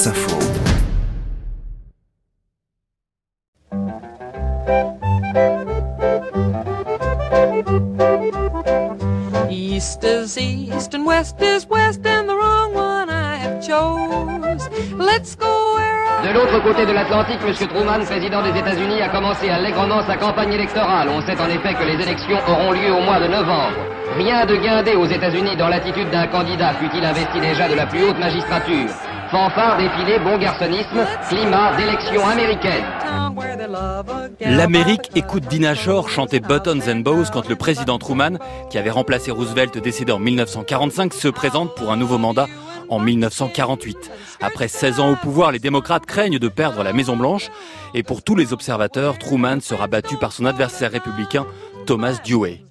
France Info. East is east and west is west and the wrong one I have chose. Let's go where I De l'autre côté de l'Atlantique, M. Truman, président des États-Unis, a commencé allègrement sa campagne électorale. On sait en effet que les élections auront lieu au mois de novembre. Rien de guindé aux États-Unis dans l'attitude d'un candidat, fut-il investi déjà de la plus haute magistrature. Fanfare, défilé, bon climat d'élection américaine. L'Amérique écoute Dina Shore chanter Buttons and Bows quand le président Truman, qui avait remplacé Roosevelt décédé en 1945, se présente pour un nouveau mandat en 1948. Après 16 ans au pouvoir, les démocrates craignent de perdre la Maison Blanche et pour tous les observateurs, Truman sera battu par son adversaire républicain Thomas Dewey.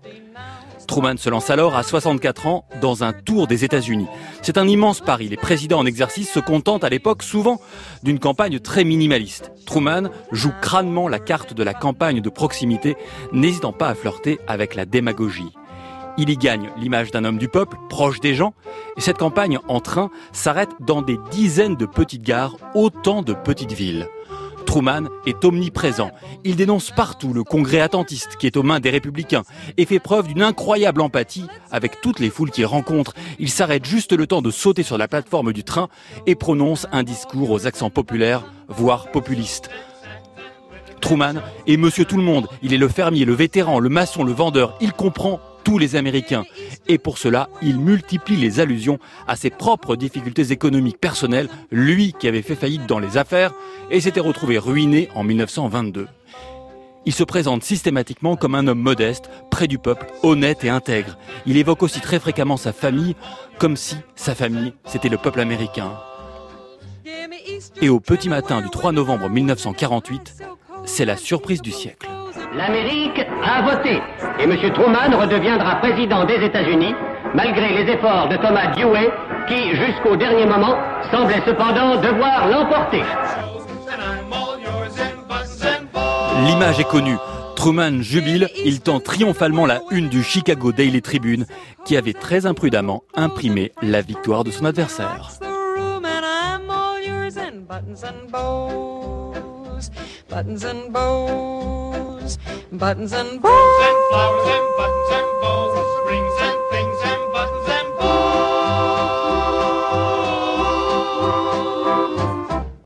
Truman se lance alors à 64 ans dans un tour des États-Unis. C'est un immense pari. Les présidents en exercice se contentent à l'époque souvent d'une campagne très minimaliste. Truman joue crânement la carte de la campagne de proximité, n'hésitant pas à flirter avec la démagogie. Il y gagne l'image d'un homme du peuple, proche des gens, et cette campagne en train s'arrête dans des dizaines de petites gares, autant de petites villes. Truman est omniprésent. Il dénonce partout le congrès attentiste qui est aux mains des républicains et fait preuve d'une incroyable empathie avec toutes les foules qu'il rencontre. Il s'arrête juste le temps de sauter sur la plateforme du train et prononce un discours aux accents populaires, voire populistes. Truman est monsieur tout le monde. Il est le fermier, le vétéran, le maçon, le vendeur. Il comprend tous les Américains. Et pour cela, il multiplie les allusions à ses propres difficultés économiques personnelles, lui qui avait fait faillite dans les affaires et s'était retrouvé ruiné en 1922. Il se présente systématiquement comme un homme modeste, près du peuple, honnête et intègre. Il évoque aussi très fréquemment sa famille, comme si sa famille, c'était le peuple américain. Et au petit matin du 3 novembre 1948, c'est la surprise du siècle. L'Amérique a voté et M. Truman redeviendra président des États-Unis malgré les efforts de Thomas Dewey qui, jusqu'au dernier moment, semblait cependant devoir l'emporter. L'image est connue. Truman jubile, il tend triomphalement la une du Chicago Daily Tribune, qui avait très imprudemment imprimé la victoire de son adversaire. buttons and bows, buttons and bows, buttons and bows. and flowers and buttons and bows,